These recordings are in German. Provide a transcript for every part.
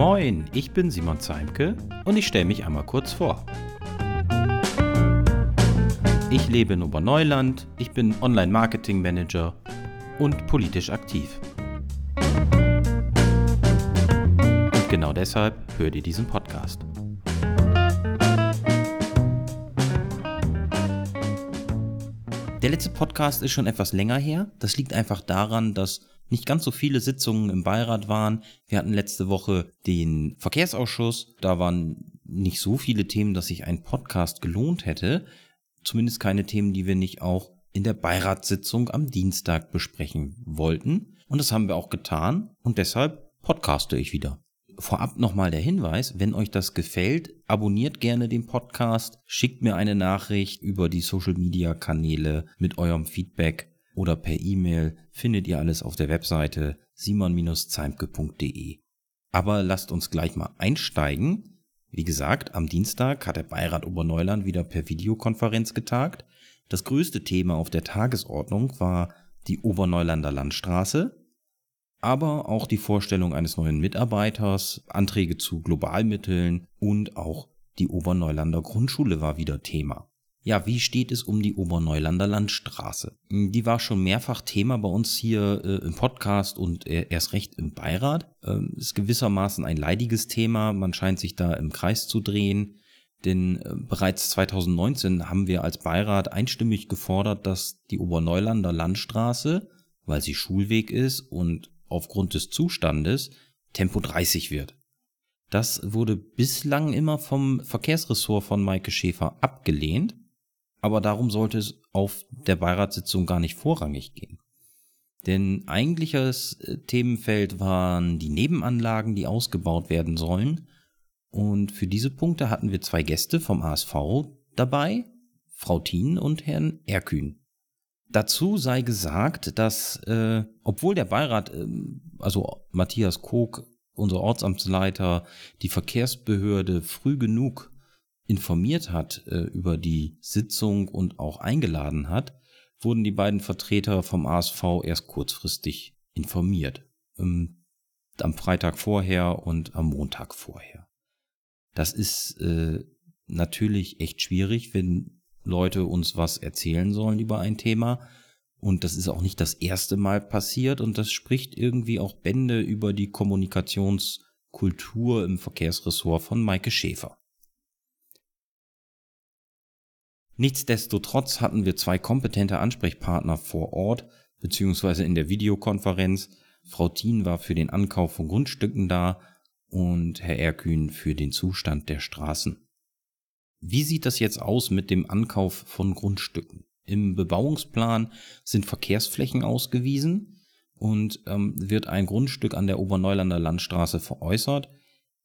Moin, ich bin Simon Zeimke und ich stelle mich einmal kurz vor. Ich lebe in Oberneuland, ich bin Online-Marketing-Manager und politisch aktiv. Und genau deshalb hört ihr diesen Podcast. Der letzte Podcast ist schon etwas länger her. Das liegt einfach daran, dass nicht ganz so viele Sitzungen im Beirat waren. Wir hatten letzte Woche den Verkehrsausschuss. Da waren nicht so viele Themen, dass sich ein Podcast gelohnt hätte. Zumindest keine Themen, die wir nicht auch in der Beiratssitzung am Dienstag besprechen wollten. Und das haben wir auch getan. Und deshalb podcaste ich wieder. Vorab nochmal der Hinweis, wenn euch das gefällt, abonniert gerne den Podcast, schickt mir eine Nachricht über die Social-Media-Kanäle mit eurem Feedback oder per E-Mail, findet ihr alles auf der Webseite simon-zeimke.de. Aber lasst uns gleich mal einsteigen. Wie gesagt, am Dienstag hat der Beirat Oberneuland wieder per Videokonferenz getagt. Das größte Thema auf der Tagesordnung war die Oberneulander Landstraße, aber auch die Vorstellung eines neuen Mitarbeiters, Anträge zu Globalmitteln und auch die Oberneulander Grundschule war wieder Thema. Ja, wie steht es um die Oberneulander Landstraße? Die war schon mehrfach Thema bei uns hier äh, im Podcast und äh, erst recht im Beirat. Ähm, ist gewissermaßen ein leidiges Thema. Man scheint sich da im Kreis zu drehen. Denn äh, bereits 2019 haben wir als Beirat einstimmig gefordert, dass die Oberneulander Landstraße, weil sie Schulweg ist und aufgrund des Zustandes Tempo 30 wird. Das wurde bislang immer vom Verkehrsressort von Maike Schäfer abgelehnt, aber darum sollte es auf der Beiratssitzung gar nicht vorrangig gehen. Denn eigentliches äh, Themenfeld waren die Nebenanlagen, die ausgebaut werden sollen. Und für diese Punkte hatten wir zwei Gäste vom ASV dabei, Frau Thien und Herrn Erkühn. Dazu sei gesagt, dass äh, obwohl der Beirat, äh, also Matthias Kog, unser Ortsamtsleiter, die Verkehrsbehörde früh genug informiert hat äh, über die Sitzung und auch eingeladen hat, wurden die beiden Vertreter vom ASV erst kurzfristig informiert. Ähm, am Freitag vorher und am Montag vorher. Das ist äh, natürlich echt schwierig, wenn Leute uns was erzählen sollen über ein Thema. Und das ist auch nicht das erste Mal passiert und das spricht irgendwie auch Bände über die Kommunikationskultur im Verkehrsressort von Maike Schäfer. Nichtsdestotrotz hatten wir zwei kompetente Ansprechpartner vor Ort, beziehungsweise in der Videokonferenz. Frau Thien war für den Ankauf von Grundstücken da und Herr Erkühn für den Zustand der Straßen. Wie sieht das jetzt aus mit dem Ankauf von Grundstücken? Im Bebauungsplan sind Verkehrsflächen ausgewiesen und ähm, wird ein Grundstück an der Oberneulander Landstraße veräußert,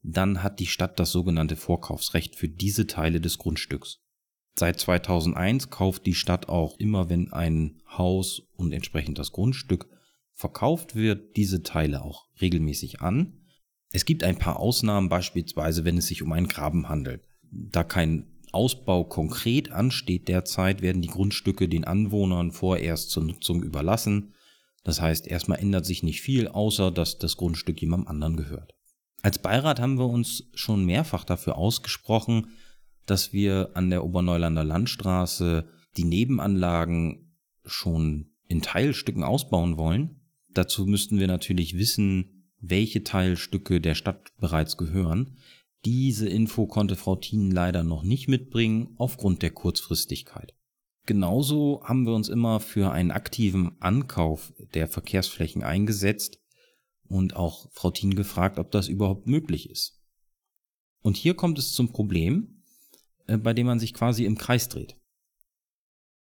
dann hat die Stadt das sogenannte Vorkaufsrecht für diese Teile des Grundstücks. Seit 2001 kauft die Stadt auch immer, wenn ein Haus und entsprechend das Grundstück verkauft wird, diese Teile auch regelmäßig an. Es gibt ein paar Ausnahmen, beispielsweise wenn es sich um einen Graben handelt da kein Ausbau konkret ansteht derzeit, werden die Grundstücke den Anwohnern vorerst zur Nutzung überlassen. Das heißt, erstmal ändert sich nicht viel, außer dass das Grundstück jemandem anderen gehört. Als Beirat haben wir uns schon mehrfach dafür ausgesprochen, dass wir an der Oberneulander Landstraße die Nebenanlagen schon in Teilstücken ausbauen wollen. Dazu müssten wir natürlich wissen, welche Teilstücke der Stadt bereits gehören. Diese Info konnte Frau Thien leider noch nicht mitbringen aufgrund der Kurzfristigkeit. Genauso haben wir uns immer für einen aktiven Ankauf der Verkehrsflächen eingesetzt und auch Frau Thien gefragt, ob das überhaupt möglich ist. Und hier kommt es zum Problem, bei dem man sich quasi im Kreis dreht.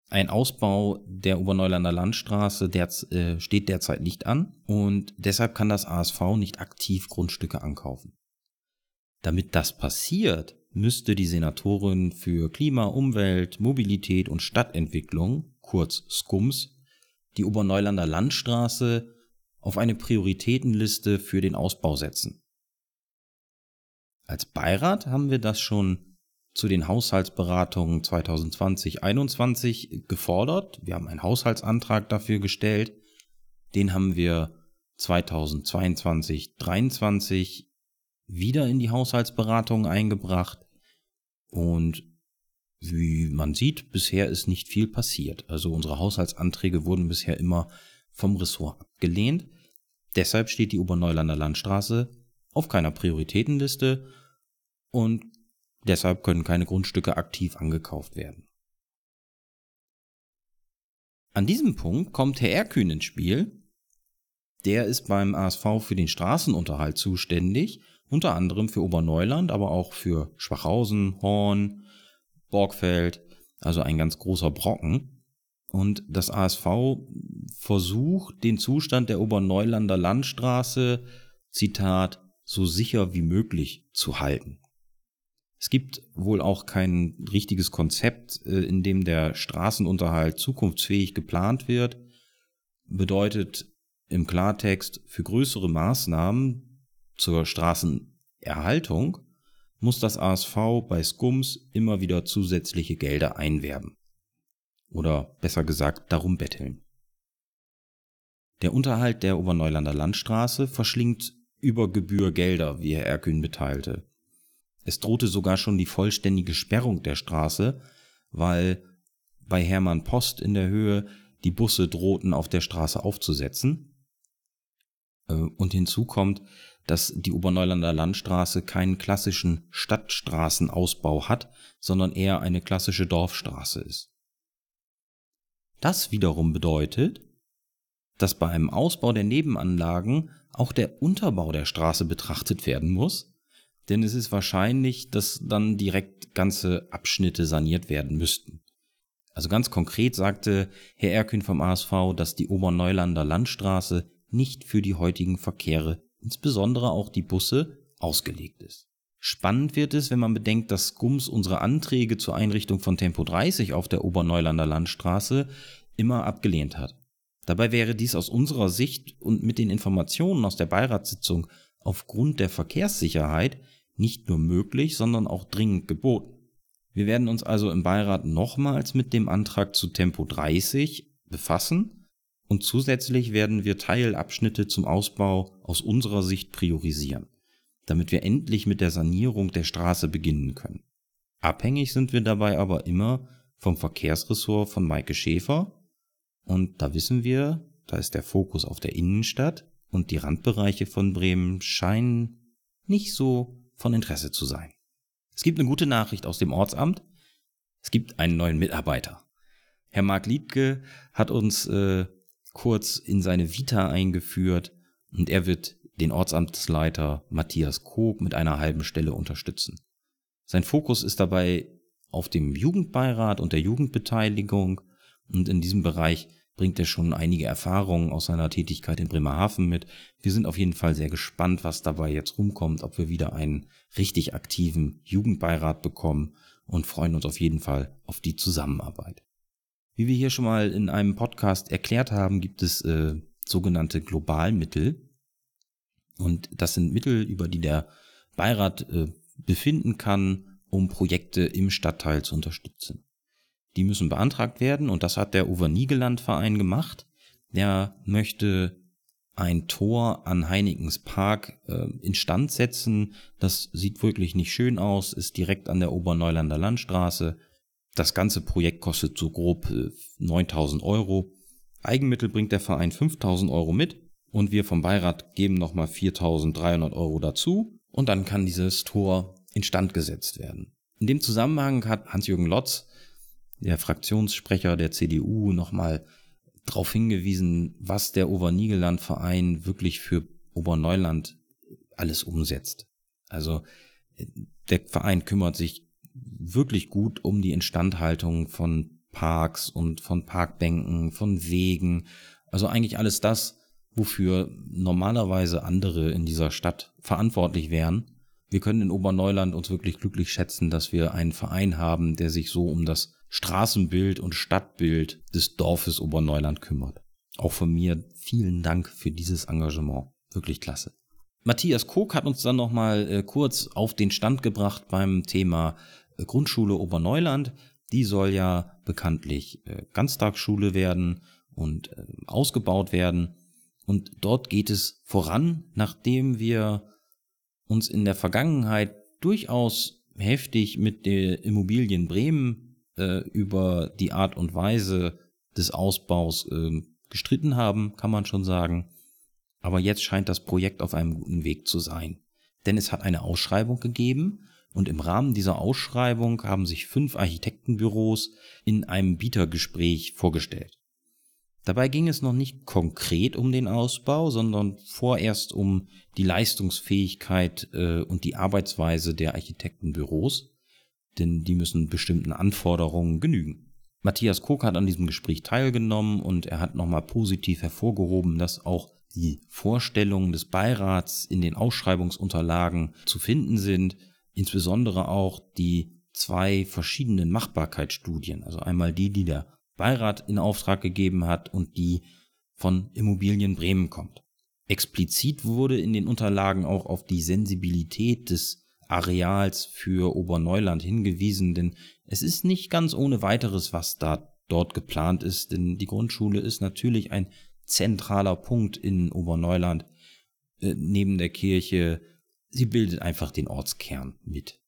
Ein Ausbau der Oberneulander Landstraße der, äh, steht derzeit nicht an und deshalb kann das ASV nicht aktiv Grundstücke ankaufen. Damit das passiert, müsste die Senatorin für Klima, Umwelt, Mobilität und Stadtentwicklung, kurz SCUMS, die Oberneulander Landstraße auf eine Prioritätenliste für den Ausbau setzen. Als Beirat haben wir das schon zu den Haushaltsberatungen 2020-21 gefordert. Wir haben einen Haushaltsantrag dafür gestellt. Den haben wir 2022-23 wieder in die Haushaltsberatung eingebracht. Und wie man sieht, bisher ist nicht viel passiert. Also unsere Haushaltsanträge wurden bisher immer vom Ressort abgelehnt. Deshalb steht die Oberneulander Landstraße auf keiner Prioritätenliste und deshalb können keine Grundstücke aktiv angekauft werden. An diesem Punkt kommt Herr Erkühn ins Spiel. Der ist beim ASV für den Straßenunterhalt zuständig, unter anderem für Oberneuland, aber auch für Schwachhausen, Horn, Borgfeld, also ein ganz großer Brocken. Und das ASV versucht, den Zustand der Oberneulander Landstraße, Zitat, so sicher wie möglich zu halten. Es gibt wohl auch kein richtiges Konzept, äh, in dem der Straßenunterhalt zukunftsfähig geplant wird. Bedeutet im Klartext, für größere Maßnahmen zur Straßenerhaltung muss das ASV bei Skums immer wieder zusätzliche Gelder einwerben. Oder besser gesagt, darum betteln. Der Unterhalt der Oberneulander Landstraße verschlingt über Gebühr Gelder, wie Herr Erkün mitteilte. Es drohte sogar schon die vollständige Sperrung der Straße, weil bei Hermann Post in der Höhe die Busse drohten auf der Straße aufzusetzen. Äh, und hinzu kommt, dass die Oberneulander Landstraße keinen klassischen Stadtstraßenausbau hat, sondern eher eine klassische Dorfstraße ist. Das wiederum bedeutet, dass bei einem Ausbau der Nebenanlagen auch der Unterbau der Straße betrachtet werden muss, denn es ist wahrscheinlich, dass dann direkt ganze Abschnitte saniert werden müssten. Also ganz konkret sagte Herr Erkün vom ASV, dass die Oberneulander Landstraße nicht für die heutigen Verkehre, insbesondere auch die Busse, ausgelegt ist. Spannend wird es, wenn man bedenkt, dass Gums unsere Anträge zur Einrichtung von Tempo 30 auf der Oberneulander Landstraße immer abgelehnt hat. Dabei wäre dies aus unserer Sicht und mit den Informationen aus der Beiratssitzung aufgrund der Verkehrssicherheit nicht nur möglich, sondern auch dringend geboten. Wir werden uns also im Beirat nochmals mit dem Antrag zu Tempo 30 befassen und zusätzlich werden wir Teilabschnitte zum Ausbau aus unserer Sicht priorisieren, damit wir endlich mit der Sanierung der Straße beginnen können. Abhängig sind wir dabei aber immer vom Verkehrsressort von Maike Schäfer und da wissen wir, da ist der Fokus auf der Innenstadt und die Randbereiche von Bremen scheinen nicht so von Interesse zu sein. Es gibt eine gute Nachricht aus dem Ortsamt. Es gibt einen neuen Mitarbeiter. Herr Marc Liedke hat uns äh, kurz in seine Vita eingeführt und er wird den Ortsamtsleiter Matthias Kog mit einer halben Stelle unterstützen. Sein Fokus ist dabei auf dem Jugendbeirat und der Jugendbeteiligung und in diesem Bereich bringt er schon einige Erfahrungen aus seiner Tätigkeit in Bremerhaven mit. Wir sind auf jeden Fall sehr gespannt, was dabei jetzt rumkommt, ob wir wieder einen richtig aktiven Jugendbeirat bekommen und freuen uns auf jeden Fall auf die Zusammenarbeit. Wie wir hier schon mal in einem Podcast erklärt haben, gibt es äh, sogenannte Globalmittel. Und das sind Mittel, über die der Beirat äh, befinden kann, um Projekte im Stadtteil zu unterstützen. Die müssen beantragt werden und das hat der Uwe Niegeland Verein gemacht. Der möchte ein Tor an Heinekens Park äh, instand setzen. Das sieht wirklich nicht schön aus, ist direkt an der Oberneulander Landstraße. Das ganze Projekt kostet so grob äh, 9000 Euro. Eigenmittel bringt der Verein 5000 Euro mit und wir vom Beirat geben nochmal 4300 Euro dazu und dann kann dieses Tor instand gesetzt werden. In dem Zusammenhang hat Hans-Jürgen Lotz der Fraktionssprecher der CDU nochmal darauf hingewiesen, was der Obernigeland-Verein wirklich für Oberneuland alles umsetzt. Also der Verein kümmert sich wirklich gut um die Instandhaltung von Parks und von Parkbänken, von Wegen. Also eigentlich alles das, wofür normalerweise andere in dieser Stadt verantwortlich wären. Wir können in Oberneuland uns wirklich glücklich schätzen, dass wir einen Verein haben, der sich so um das Straßenbild und Stadtbild des Dorfes Oberneuland kümmert. Auch von mir vielen Dank für dieses Engagement. Wirklich klasse. Matthias Kog hat uns dann nochmal äh, kurz auf den Stand gebracht beim Thema äh, Grundschule Oberneuland. Die soll ja bekanntlich äh, Ganztagsschule werden und äh, ausgebaut werden. Und dort geht es voran, nachdem wir uns in der Vergangenheit durchaus heftig mit der Immobilien Bremen äh, über die Art und Weise des Ausbaus äh, gestritten haben, kann man schon sagen. Aber jetzt scheint das Projekt auf einem guten Weg zu sein. Denn es hat eine Ausschreibung gegeben und im Rahmen dieser Ausschreibung haben sich fünf Architektenbüros in einem Bietergespräch vorgestellt. Dabei ging es noch nicht konkret um den Ausbau, sondern vorerst um die Leistungsfähigkeit äh, und die Arbeitsweise der Architektenbüros, denn die müssen bestimmten Anforderungen genügen. Matthias Koch hat an diesem Gespräch teilgenommen und er hat nochmal positiv hervorgehoben, dass auch die Vorstellungen des Beirats in den Ausschreibungsunterlagen zu finden sind, insbesondere auch die zwei verschiedenen Machbarkeitsstudien, also einmal die, die der Beirat in Auftrag gegeben hat und die von Immobilien Bremen kommt. Explizit wurde in den Unterlagen auch auf die Sensibilität des Areals für Oberneuland hingewiesen, denn es ist nicht ganz ohne weiteres, was da dort geplant ist, denn die Grundschule ist natürlich ein zentraler Punkt in Oberneuland äh, neben der Kirche. Sie bildet einfach den Ortskern mit.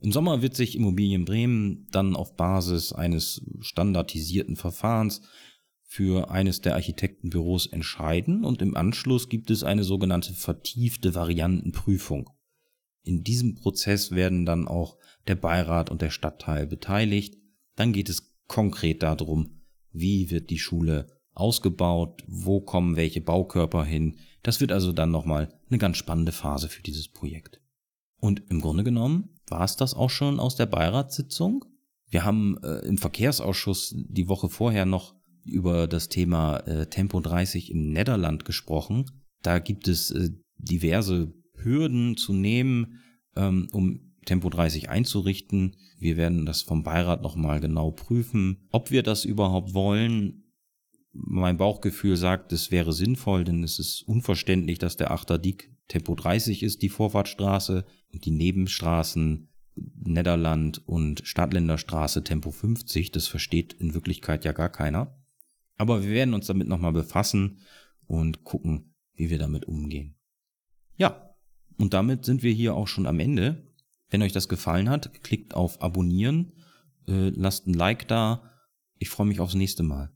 Im Sommer wird sich Immobilien Bremen dann auf Basis eines standardisierten Verfahrens für eines der Architektenbüros entscheiden und im Anschluss gibt es eine sogenannte vertiefte Variantenprüfung. In diesem Prozess werden dann auch der Beirat und der Stadtteil beteiligt. Dann geht es konkret darum, wie wird die Schule ausgebaut, wo kommen welche Baukörper hin. Das wird also dann nochmal eine ganz spannende Phase für dieses Projekt. Und im Grunde genommen war es das auch schon aus der Beiratssitzung. Wir haben äh, im Verkehrsausschuss die Woche vorher noch über das Thema äh, Tempo 30 im Niederland gesprochen. Da gibt es äh, diverse Hürden zu nehmen, ähm, um Tempo 30 einzurichten. Wir werden das vom Beirat nochmal genau prüfen, ob wir das überhaupt wollen. Mein Bauchgefühl sagt, es wäre sinnvoll, denn es ist unverständlich, dass der Achter Dick Tempo 30 ist, die Vorfahrtsstraße, und die Nebenstraßen Nederland und Stadtländerstraße Tempo 50. Das versteht in Wirklichkeit ja gar keiner. Aber wir werden uns damit nochmal befassen und gucken, wie wir damit umgehen. Ja, und damit sind wir hier auch schon am Ende. Wenn euch das gefallen hat, klickt auf Abonnieren, äh, lasst ein Like da. Ich freue mich aufs nächste Mal.